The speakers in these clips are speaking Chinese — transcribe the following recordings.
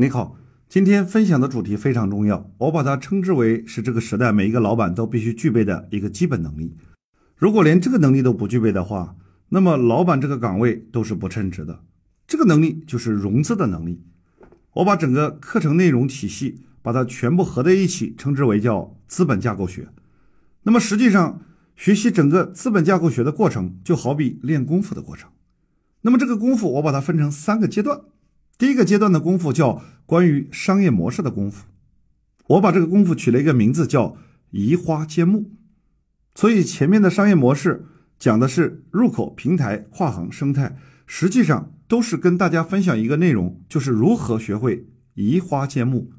你好，今天分享的主题非常重要，我把它称之为是这个时代每一个老板都必须具备的一个基本能力。如果连这个能力都不具备的话，那么老板这个岗位都是不称职的。这个能力就是融资的能力。我把整个课程内容体系把它全部合在一起，称之为叫资本架构学。那么实际上，学习整个资本架构学的过程，就好比练功夫的过程。那么这个功夫，我把它分成三个阶段。第一个阶段的功夫叫关于商业模式的功夫，我把这个功夫取了一个名字叫移花接木。所以前面的商业模式讲的是入口、平台、跨行、生态，实际上都是跟大家分享一个内容，就是如何学会移花接木。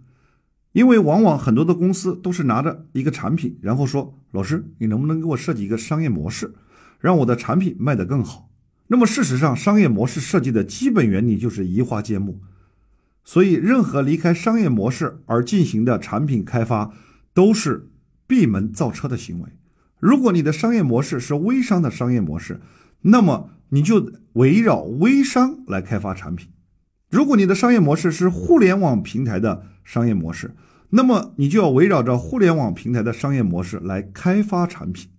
因为往往很多的公司都是拿着一个产品，然后说：“老师，你能不能给我设计一个商业模式，让我的产品卖得更好？”那么事实上，商业模式设计的基本原理就是移花接木，所以任何离开商业模式而进行的产品开发，都是闭门造车的行为。如果你的商业模式是微商的商业模式，那么你就围绕微商来开发产品；如果你的商业模式是互联网平台的商业模式，那么你就要围绕着互联网平台的商业模式来开发产品。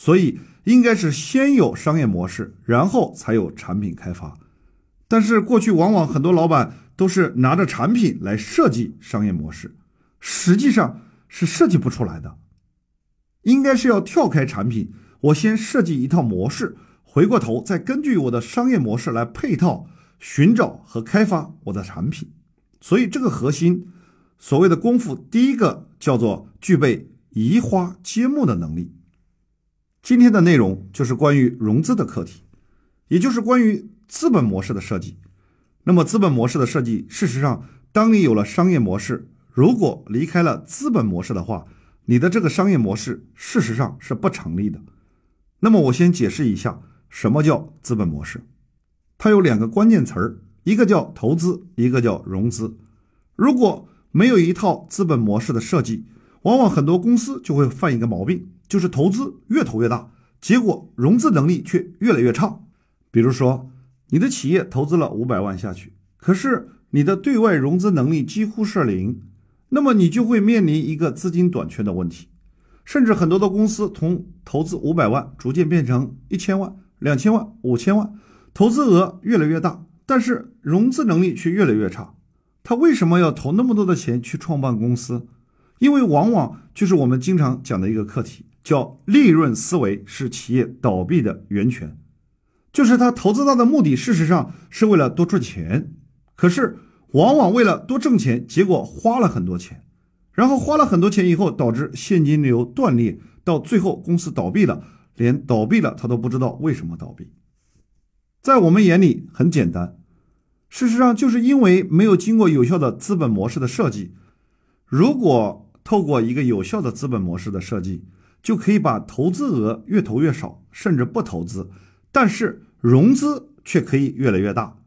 所以。应该是先有商业模式，然后才有产品开发。但是过去往往很多老板都是拿着产品来设计商业模式，实际上是设计不出来的。应该是要跳开产品，我先设计一套模式，回过头再根据我的商业模式来配套寻找和开发我的产品。所以这个核心所谓的功夫，第一个叫做具备移花接木的能力。今天的内容就是关于融资的课题，也就是关于资本模式的设计。那么，资本模式的设计，事实上，当你有了商业模式，如果离开了资本模式的话，你的这个商业模式事实上是不成立的。那么，我先解释一下什么叫资本模式。它有两个关键词儿，一个叫投资，一个叫融资。如果没有一套资本模式的设计，往往很多公司就会犯一个毛病。就是投资越投越大，结果融资能力却越来越差。比如说，你的企业投资了五百万下去，可是你的对外融资能力几乎是零，那么你就会面临一个资金短缺的问题。甚至很多的公司从投资五百万逐渐变成一千万、两千万、五千万，投资额越来越大，但是融资能力却越来越差。他为什么要投那么多的钱去创办公司？因为往往就是我们经常讲的一个课题。叫利润思维是企业倒闭的源泉，就是他投资它的目的，事实上是为了多赚钱，可是往往为了多挣钱，结果花了很多钱，然后花了很多钱以后，导致现金流断裂，到最后公司倒闭了，连倒闭了他都不知道为什么倒闭。在我们眼里很简单，事实上就是因为没有经过有效的资本模式的设计。如果透过一个有效的资本模式的设计，就可以把投资额越投越少，甚至不投资，但是融资却可以越来越大。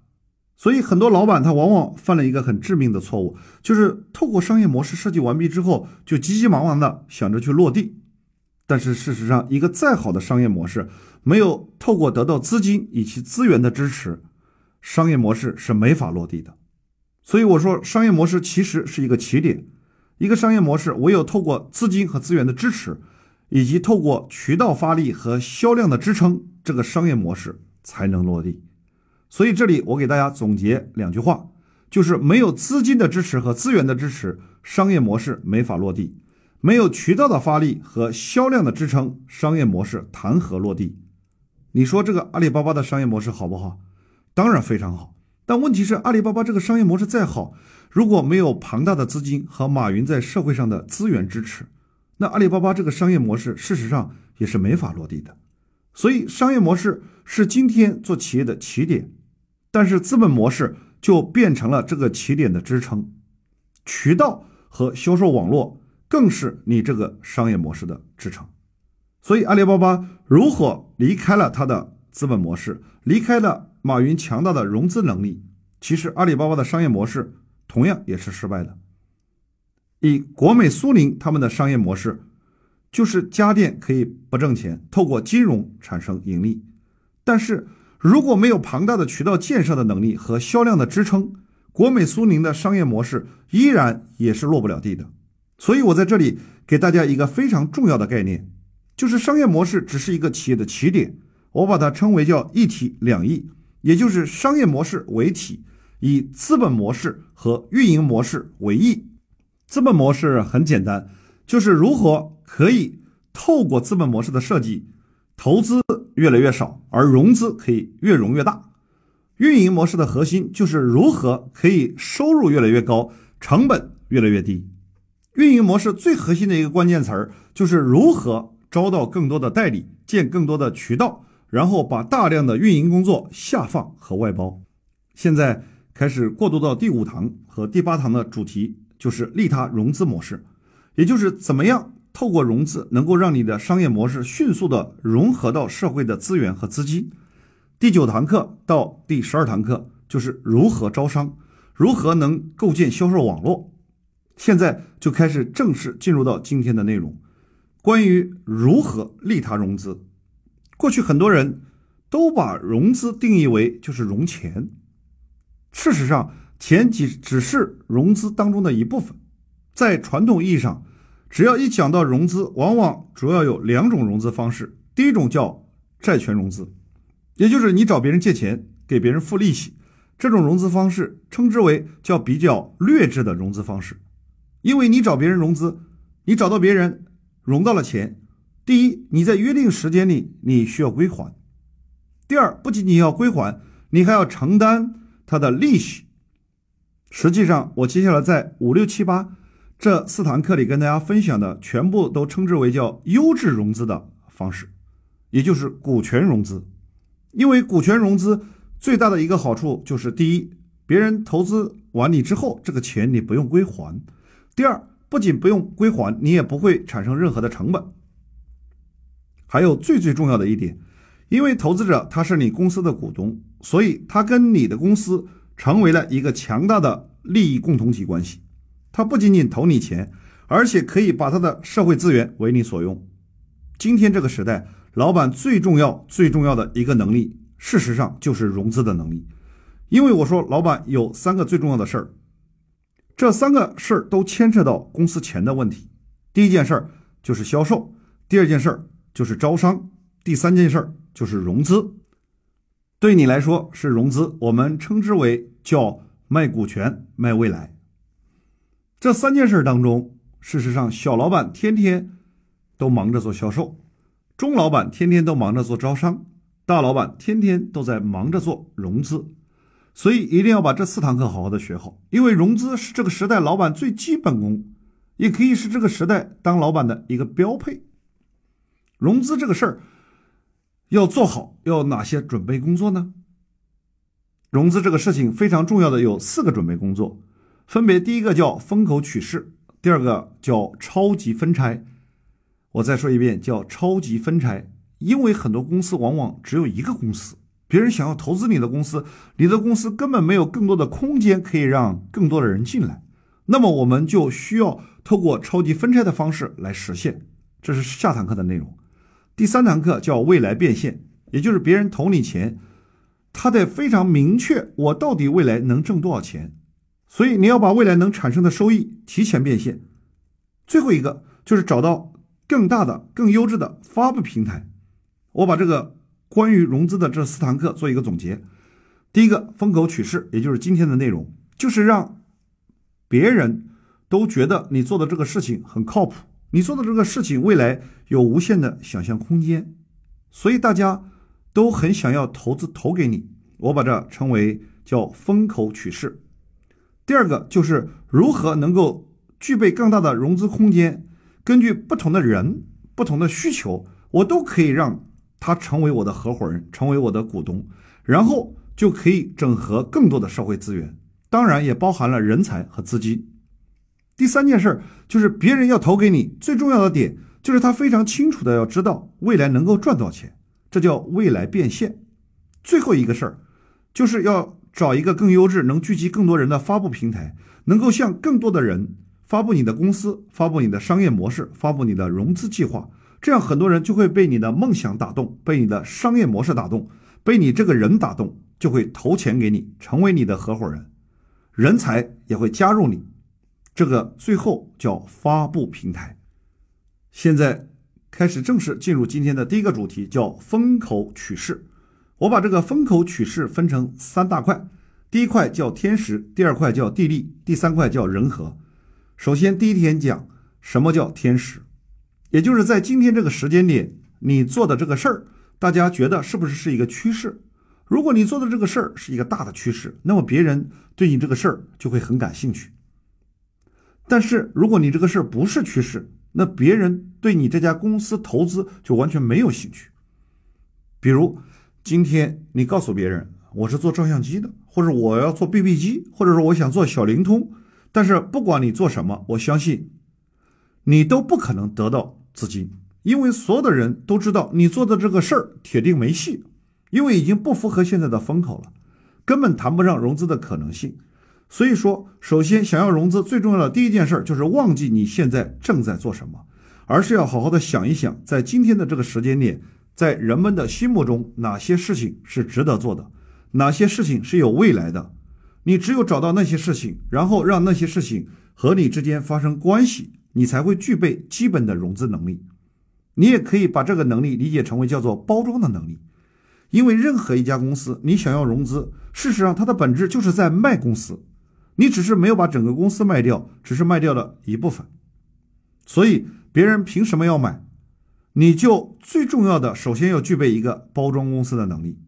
所以很多老板他往往犯了一个很致命的错误，就是透过商业模式设计完毕之后，就急急忙忙的想着去落地。但是事实上，一个再好的商业模式，没有透过得到资金以及资源的支持，商业模式是没法落地的。所以我说，商业模式其实是一个起点，一个商业模式唯有透过资金和资源的支持。以及透过渠道发力和销量的支撑，这个商业模式才能落地。所以这里我给大家总结两句话，就是没有资金的支持和资源的支持，商业模式没法落地；没有渠道的发力和销量的支撑，商业模式谈何落地？你说这个阿里巴巴的商业模式好不好？当然非常好。但问题是，阿里巴巴这个商业模式再好，如果没有庞大的资金和马云在社会上的资源支持，那阿里巴巴这个商业模式，事实上也是没法落地的。所以，商业模式是今天做企业的起点，但是资本模式就变成了这个起点的支撑，渠道和销售网络更是你这个商业模式的支撑。所以，阿里巴巴如果离开了它的资本模式，离开了马云强大的融资能力，其实阿里巴巴的商业模式同样也是失败的。以国美、苏宁他们的商业模式，就是家电可以不挣钱，透过金融产生盈利。但是如果没有庞大的渠道建设的能力和销量的支撑，国美苏宁的商业模式依然也是落不了地的。所以我在这里给大家一个非常重要的概念，就是商业模式只是一个企业的起点，我把它称为叫一体两翼，也就是商业模式为体，以资本模式和运营模式为翼。资本模式很简单，就是如何可以透过资本模式的设计，投资越来越少，而融资可以越融越大。运营模式的核心就是如何可以收入越来越高，成本越来越低。运营模式最核心的一个关键词儿就是如何招到更多的代理，建更多的渠道，然后把大量的运营工作下放和外包。现在开始过渡到第五堂和第八堂的主题，就是利他融资模式，也就是怎么样透过融资能够让你的商业模式迅速的融合到社会的资源和资金。第九堂课到第十二堂课就是如何招商，如何能构建销售网络。现在就开始正式进入到今天的内容，关于如何利他融资。过去很多人都把融资定义为就是融钱，事实上，钱只只是融资当中的一部分。在传统意义上，只要一讲到融资，往往主要有两种融资方式。第一种叫债权融资，也就是你找别人借钱，给别人付利息，这种融资方式称之为叫比较劣质的融资方式。因为你找别人融资，你找到别人融到了钱，第一，你在约定时间里你需要归还；第二，不仅仅要归还，你还要承担他的利息。实际上，我接下来在五六七八这四堂课里跟大家分享的，全部都称之为叫优质融资的方式，也就是股权融资。因为股权融资最大的一个好处就是，第一，别人投资完你之后，这个钱你不用归还。第二，不仅不用归还，你也不会产生任何的成本。还有最最重要的一点，因为投资者他是你公司的股东，所以他跟你的公司成为了一个强大的利益共同体关系。他不仅仅投你钱，而且可以把他的社会资源为你所用。今天这个时代，老板最重要最重要的一个能力，事实上就是融资的能力。因为我说，老板有三个最重要的事儿。这三个事儿都牵扯到公司钱的问题。第一件事儿就是销售，第二件事儿就是招商，第三件事儿就是融资。对你来说是融资，我们称之为叫卖股权、卖未来。这三件事当中，事实上小老板天天都忙着做销售，中老板天天都忙着做招商，大老板天天都在忙着做融资。所以一定要把这四堂课好好的学好，因为融资是这个时代老板最基本功，也可以是这个时代当老板的一个标配。融资这个事儿要做好，要哪些准备工作呢？融资这个事情非常重要的有四个准备工作，分别第一个叫风口取势，第二个叫超级分拆。我再说一遍，叫超级分拆，因为很多公司往往只有一个公司。别人想要投资你的公司，你的公司根本没有更多的空间可以让更多的人进来，那么我们就需要透过超级分拆的方式来实现。这是下堂课的内容。第三堂课叫未来变现，也就是别人投你钱，他得非常明确我到底未来能挣多少钱，所以你要把未来能产生的收益提前变现。最后一个就是找到更大的、更优质的发布平台。我把这个。关于融资的这四堂课做一个总结，第一个风口取势，也就是今天的内容，就是让别人都觉得你做的这个事情很靠谱，你做的这个事情未来有无限的想象空间，所以大家都很想要投资投给你。我把这称为叫风口取势。第二个就是如何能够具备更大的融资空间，根据不同的人、不同的需求，我都可以让。他成为我的合伙人，成为我的股东，然后就可以整合更多的社会资源，当然也包含了人才和资金。第三件事就是别人要投给你，最重要的点就是他非常清楚的要知道未来能够赚多少钱，这叫未来变现。最后一个事儿就是要找一个更优质、能聚集更多人的发布平台，能够向更多的人发布你的公司、发布你的商业模式、发布你的融资计划。这样很多人就会被你的梦想打动，被你的商业模式打动，被你这个人打动，就会投钱给你，成为你的合伙人。人才也会加入你。这个最后叫发布平台。现在开始正式进入今天的第一个主题，叫风口取势。我把这个风口取势分成三大块，第一块叫天时，第二块叫地利，第三块叫人和。首先，第一天讲什么叫天时，也就是在今天这个时间点，你做的这个事儿，大家觉得是不是是一个趋势？如果你做的这个事儿是一个大的趋势，那么别人对你这个事儿就会很感兴趣。但是如果你这个事儿不是趋势，那别人对你这家公司投资就完全没有兴趣。比如今天你告诉别人我是做照相机的，或者我要做 BB 机，或者说我想做小灵通，但是不管你做什么，我相信你都不可能得到资金，因为所有的人都知道你做的这个事儿铁定没戏，因为已经不符合现在的风口了，根本谈不上融资的可能性。所以说，首先想要融资，最重要的第一件事就是忘记你现在正在做什么，而是要好好的想一想，在今天的这个时间点，在人们的心目中，哪些事情是值得做的，哪些事情是有未来的。你只有找到那些事情，然后让那些事情和你之间发生关系，你才会具备基本的融资能力。你也可以把这个能力理解成为叫做包装的能力，因为任何一家公司，你想要融资，事实上它的本质就是在卖公司。你只是没有把整个公司卖掉，只是卖掉了一部分，所以别人凭什么要买？你就最重要的，首先要具备一个包装公司的能力。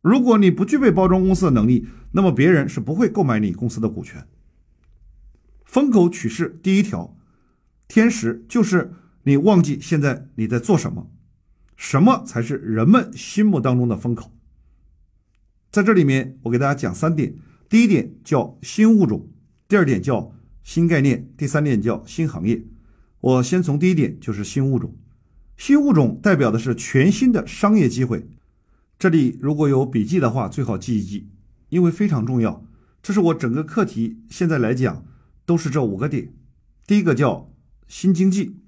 如果你不具备包装公司的能力，那么别人是不会购买你公司的股权。风口取势第一条，天时就是你忘记现在你在做什么，什么才是人们心目当中的风口？在这里面，我给大家讲三点。第一点叫新物种，第二点叫新概念，第三点叫新行业。我先从第一点，就是新物种。新物种代表的是全新的商业机会。这里如果有笔记的话，最好记一记，因为非常重要。这是我整个课题现在来讲都是这五个点。第一个叫新经济。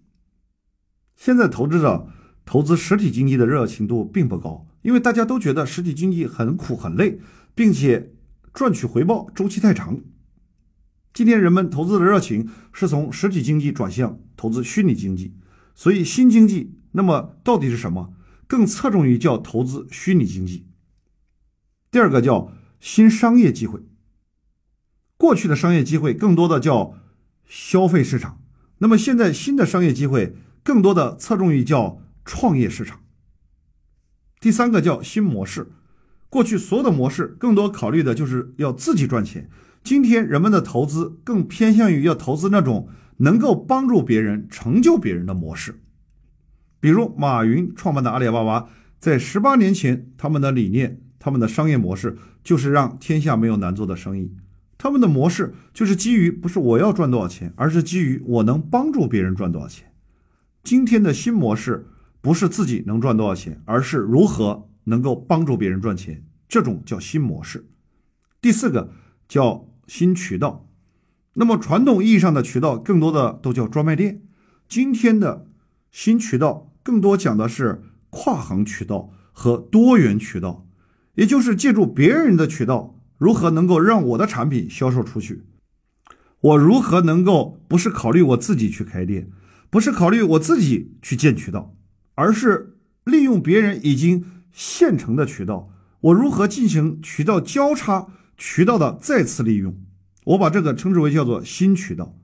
现在投资者投资实体经济的热情度并不高，因为大家都觉得实体经济很苦很累，并且。赚取回报周期太长。今天人们投资的热情是从实体经济转向投资虚拟经济，所以新经济那么到底是什么？更侧重于叫投资虚拟经济。第二个叫新商业机会。过去的商业机会更多的叫消费市场，那么现在新的商业机会更多的侧重于叫创业市场。第三个叫新模式。过去所有的模式更多考虑的就是要自己赚钱。今天人们的投资更偏向于要投资那种能够帮助别人、成就别人的模式。比如马云创办的阿里巴巴，在十八年前，他们的理念、他们的商业模式就是让天下没有难做的生意。他们的模式就是基于不是我要赚多少钱，而是基于我能帮助别人赚多少钱。今天的新模式不是自己能赚多少钱，而是如何。能够帮助别人赚钱，这种叫新模式。第四个叫新渠道。那么传统意义上的渠道更多的都叫专卖店，今天的新渠道更多讲的是跨行渠道和多元渠道，也就是借助别人的渠道，如何能够让我的产品销售出去？我如何能够不是考虑我自己去开店，不是考虑我自己去建渠道，而是利用别人已经。现成的渠道，我如何进行渠道交叉、渠道的再次利用？我把这个称之为叫做新渠道。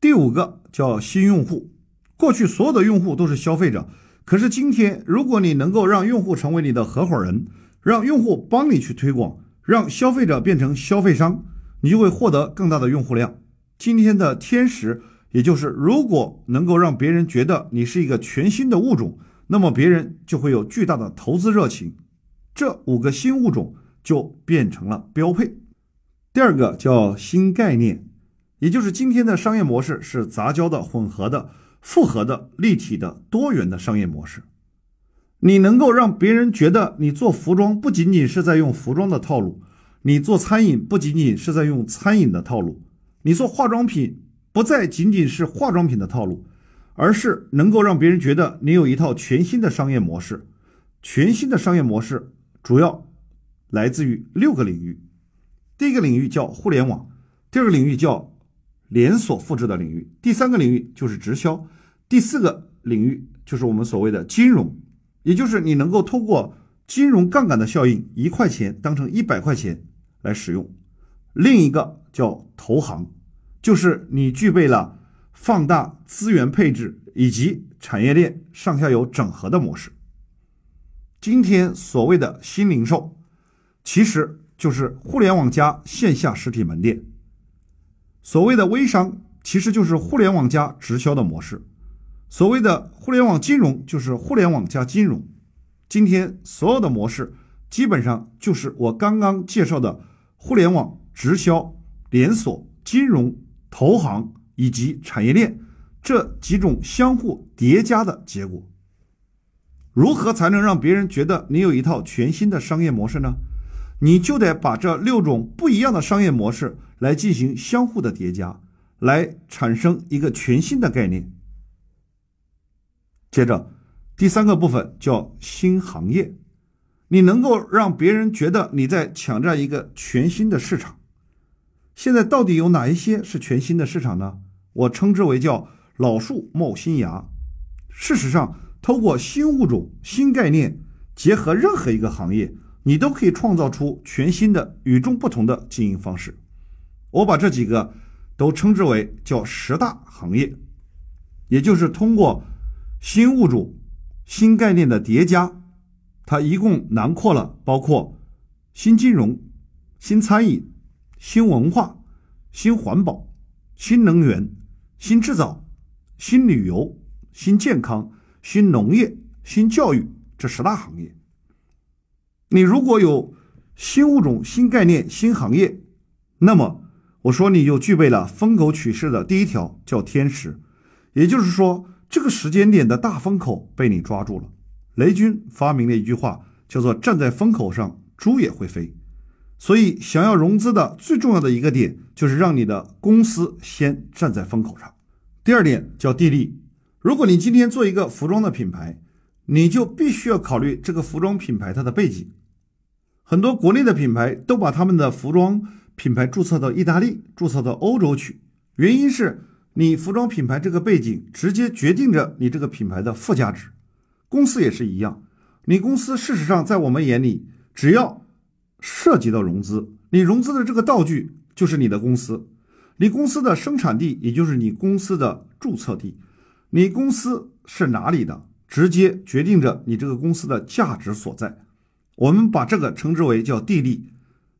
第五个叫新用户。过去所有的用户都是消费者，可是今天，如果你能够让用户成为你的合伙人，让用户帮你去推广，让消费者变成消费商，你就会获得更大的用户量。今天的天时，也就是如果能够让别人觉得你是一个全新的物种。那么别人就会有巨大的投资热情，这五个新物种就变成了标配。第二个叫新概念，也就是今天的商业模式是杂交的、混合的、复合的、立体的、多元的商业模式。你能够让别人觉得你做服装不仅仅是在用服装的套路，你做餐饮不仅仅是在用餐饮的套路，你做化妆品不再仅仅是化妆品的套路。而是能够让别人觉得你有一套全新的商业模式，全新的商业模式主要来自于六个领域。第一个领域叫互联网，第二个领域叫连锁复制的领域，第三个领域就是直销，第四个领域就是我们所谓的金融，也就是你能够通过金融杠杆的效应，一块钱当成一百块钱来使用。另一个叫投行，就是你具备了放大资源配置以及产业链上下游整合的模式。今天所谓的新零售，其实就是互联网加线下实体门店。所谓的微商，其实就是互联网加直销的模式。所谓的互联网金融，就是互联网加金融。今天所有的模式，基本上就是我刚刚介绍的互联网、直销、连锁、金融、投行以及产业链这几种相互叠加的结果。如何才能让别人觉得你有一套全新的商业模式呢？你就得把这六种不一样的商业模式来进行相互的叠加，来产生一个全新的概念。接着，第三个部分叫新行业，你能够让别人觉得你在抢占一个全新的市场。现在到底有哪一些是全新的市场呢？我称之为叫老树冒新芽。事实上。通过新物种、新概念，结合任何一个行业，你都可以创造出全新的、与众不同的经营方式。我把这几个都称之为叫十大行业，也就是通过新物种、新概念的叠加，它一共囊括了包括新金融、新餐饮、新文化、新环保、新能源、新制造、新旅游、新健康。新农业、新教育这十大行业，你如果有新物种、新概念、新行业，那么我说你就具备了风口趋势的第一条，叫天时。也就是说，这个时间点的大风口被你抓住了。雷军发明了一句话，叫做“站在风口上，猪也会飞”。所以，想要融资的最重要的一个点，就是让你的公司先站在风口上。第二点叫地利。如果你今天做一个服装的品牌，你就必须要考虑这个服装品牌它的背景。很多国内的品牌都把他们的服装品牌注册到意大利、注册到欧洲去，原因是你服装品牌这个背景直接决定着你这个品牌的附加值。公司也是一样，你公司事实上在我们眼里，只要涉及到融资，你融资的这个道具就是你的公司，你公司的生产地也就是你公司的注册地。你公司是哪里的，直接决定着你这个公司的价值所在。我们把这个称之为叫地利。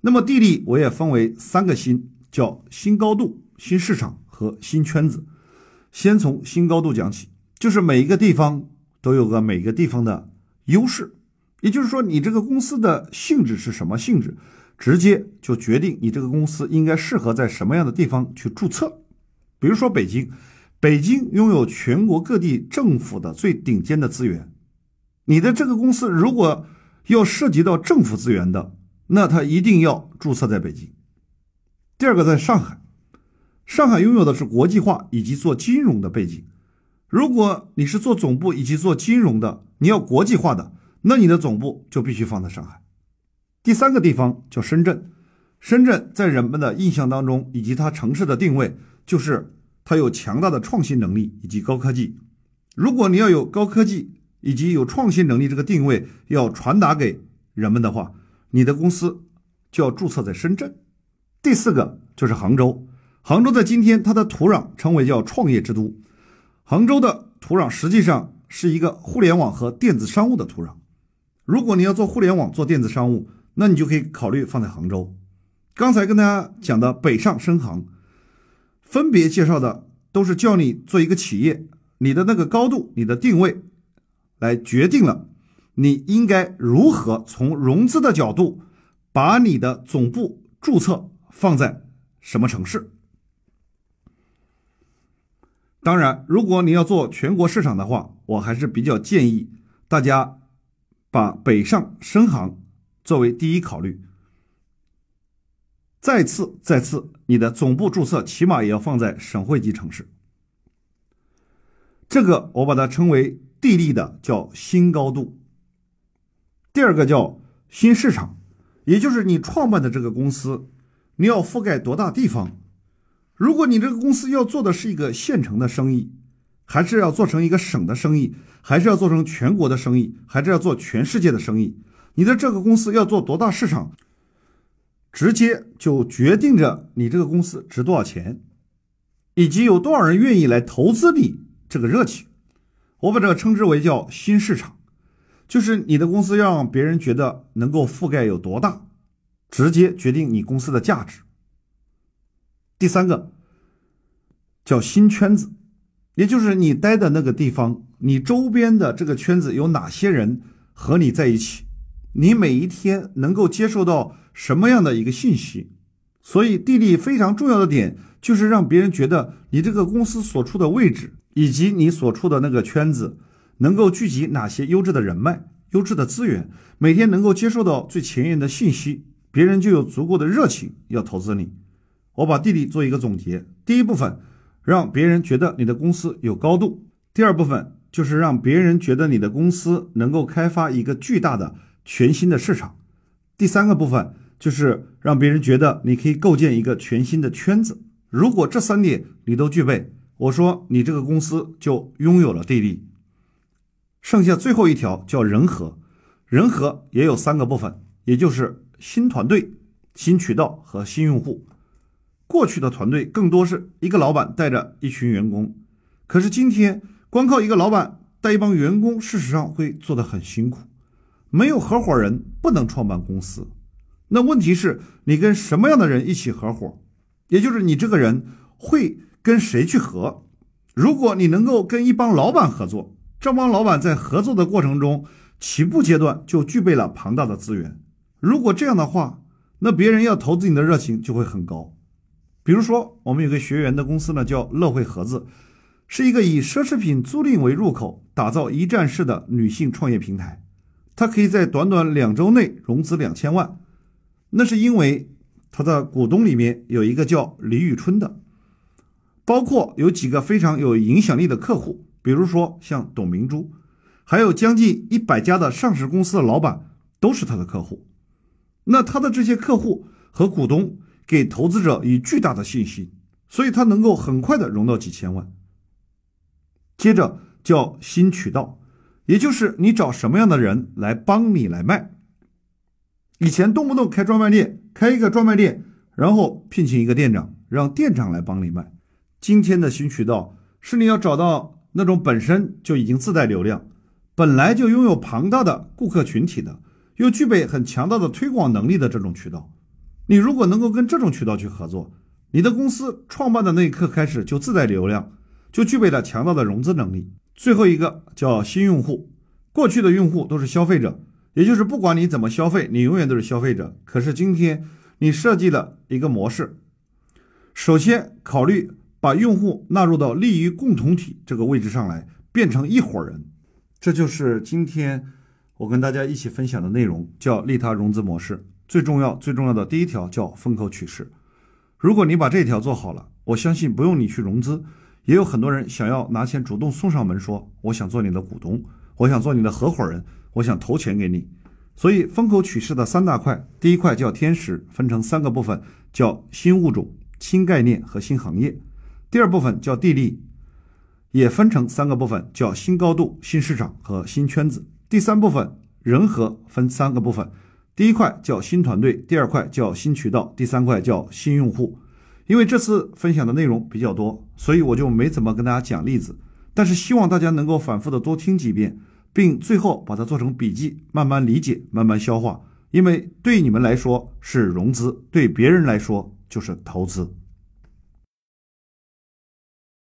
那么地利我也分为三个新，叫新高度、新市场和新圈子。先从新高度讲起，就是每一个地方都有个每个地方的优势，也就是说你这个公司的性质是什么性质，直接就决定你这个公司应该适合在什么样的地方去注册。比如说北京。北京拥有全国各地政府的最顶尖的资源，你的这个公司如果要涉及到政府资源的，那它一定要注册在北京。第二个，在上海，上海拥有的是国际化以及做金融的背景。如果你是做总部以及做金融的，你要国际化的，那你的总部就必须放在上海。第三个地方叫深圳，深圳在人们的印象当中以及它城市的定位就是。它有强大的创新能力以及高科技。如果你要有高科技以及有创新能力这个定位要传达给人们的话，你的公司就要注册在深圳。第四个就是杭州，杭州在今天它的土壤称为叫创业之都。杭州的土壤实际上是一个互联网和电子商务的土壤。如果你要做互联网做电子商务，那你就可以考虑放在杭州。刚才跟大家讲的北上深杭。分别介绍的都是叫你做一个企业，你的那个高度、你的定位，来决定了你应该如何从融资的角度，把你的总部注册放在什么城市。当然，如果你要做全国市场的话，我还是比较建议大家把北上深杭作为第一考虑。再次，再次，你的总部注册起码也要放在省会级城市。这个我把它称为地利的叫新高度。第二个叫新市场，也就是你创办的这个公司，你要覆盖多大地方？如果你这个公司要做的是一个县城的生意，还是要做成一个省的生意，还是要做成全国的生意，还是要做全世界的生意？你的这个公司要做多大市场，直接就决定着你这个公司值多少钱，以及有多少人愿意来投资你这个热情。我把这个称之为叫新市场，就是你的公司让别人觉得能够覆盖有多大，直接决定你公司的价值。第三个叫新圈子，也就是你待的那个地方，你周边的这个圈子有哪些人和你在一起，你每一天能够接受到什么样的一个信息。所以地理非常重要的点就是让别人觉得你这个公司所处的位置。以及你所处的那个圈子，能够聚集哪些优质的人脉、优质的资源，每天能够接受到最前沿的信息，别人就有足够的热情要投资你。我把地理做一个总结：第一部分，让别人觉得你的公司有高度；第二部分，就是让别人觉得你的公司能够开发一个巨大的全新的市场；第三个部分，就是让别人觉得你可以构建一个全新的圈子。如果这三点你都具备，我说，你这个公司就拥有了地利。剩下最后一条叫人和，人和也有三个部分，也就是新团队、新渠道和新用户。过去的团队更多是一个老板带着一群员工，可是今天光靠一个老板带一帮员工，事实上会做得很辛苦。没有合伙人不能创办公司。那问题是你跟什么样的人一起合伙？也就是你这个人会。跟谁去合？如果你能够跟一帮老板合作，这帮老板在合作的过程中，起步阶段就具备了庞大的资源。如果这样的话，那别人要投资你的热情就会很高。比如说，我们有个学员的公司呢，叫乐惠盒子，是一个以奢侈品租赁为入口，打造一站式的女性创业平台。它可以在短短两周内融资两千万，那是因为它的股东里面有一个叫李宇春的。包括有几个非常有影响力的客户，比如说像董明珠，还有将近一百家的上市公司的老板都是他的客户。那他的这些客户和股东给投资者以巨大的信心，所以他能够很快的融到几千万。接着叫新渠道，也就是你找什么样的人来帮你来卖。以前动不动开专卖店，开一个专卖店，然后聘请一个店长，让店长来帮你卖。今天的新渠道是你要找到那种本身就已经自带流量，本来就拥有庞大的顾客群体的，又具备很强大的推广能力的这种渠道。你如果能够跟这种渠道去合作，你的公司创办的那一刻开始就自带流量，就具备了强大的融资能力。最后一个叫新用户，过去的用户都是消费者，也就是不管你怎么消费，你永远都是消费者。可是今天你设计了一个模式，首先考虑。把用户纳入到利益共同体这个位置上来，变成一伙人，这就是今天我跟大家一起分享的内容，叫利他融资模式。最重要、最重要的第一条叫风口取势。如果你把这条做好了，我相信不用你去融资，也有很多人想要拿钱主动送上门，说我想做你的股东，我想做你的合伙人，我想投钱给你。所以风口取势的三大块，第一块叫天使，分成三个部分，叫新物种、新概念和新行业。第二部分叫地利，也分成三个部分，叫新高度、新市场和新圈子。第三部分人和分三个部分，第一块叫新团队，第二块叫新渠道，第三块叫新用户。因为这次分享的内容比较多，所以我就没怎么跟大家讲例子，但是希望大家能够反复的多听几遍，并最后把它做成笔记，慢慢理解，慢慢消化。因为对你们来说是融资，对别人来说就是投资。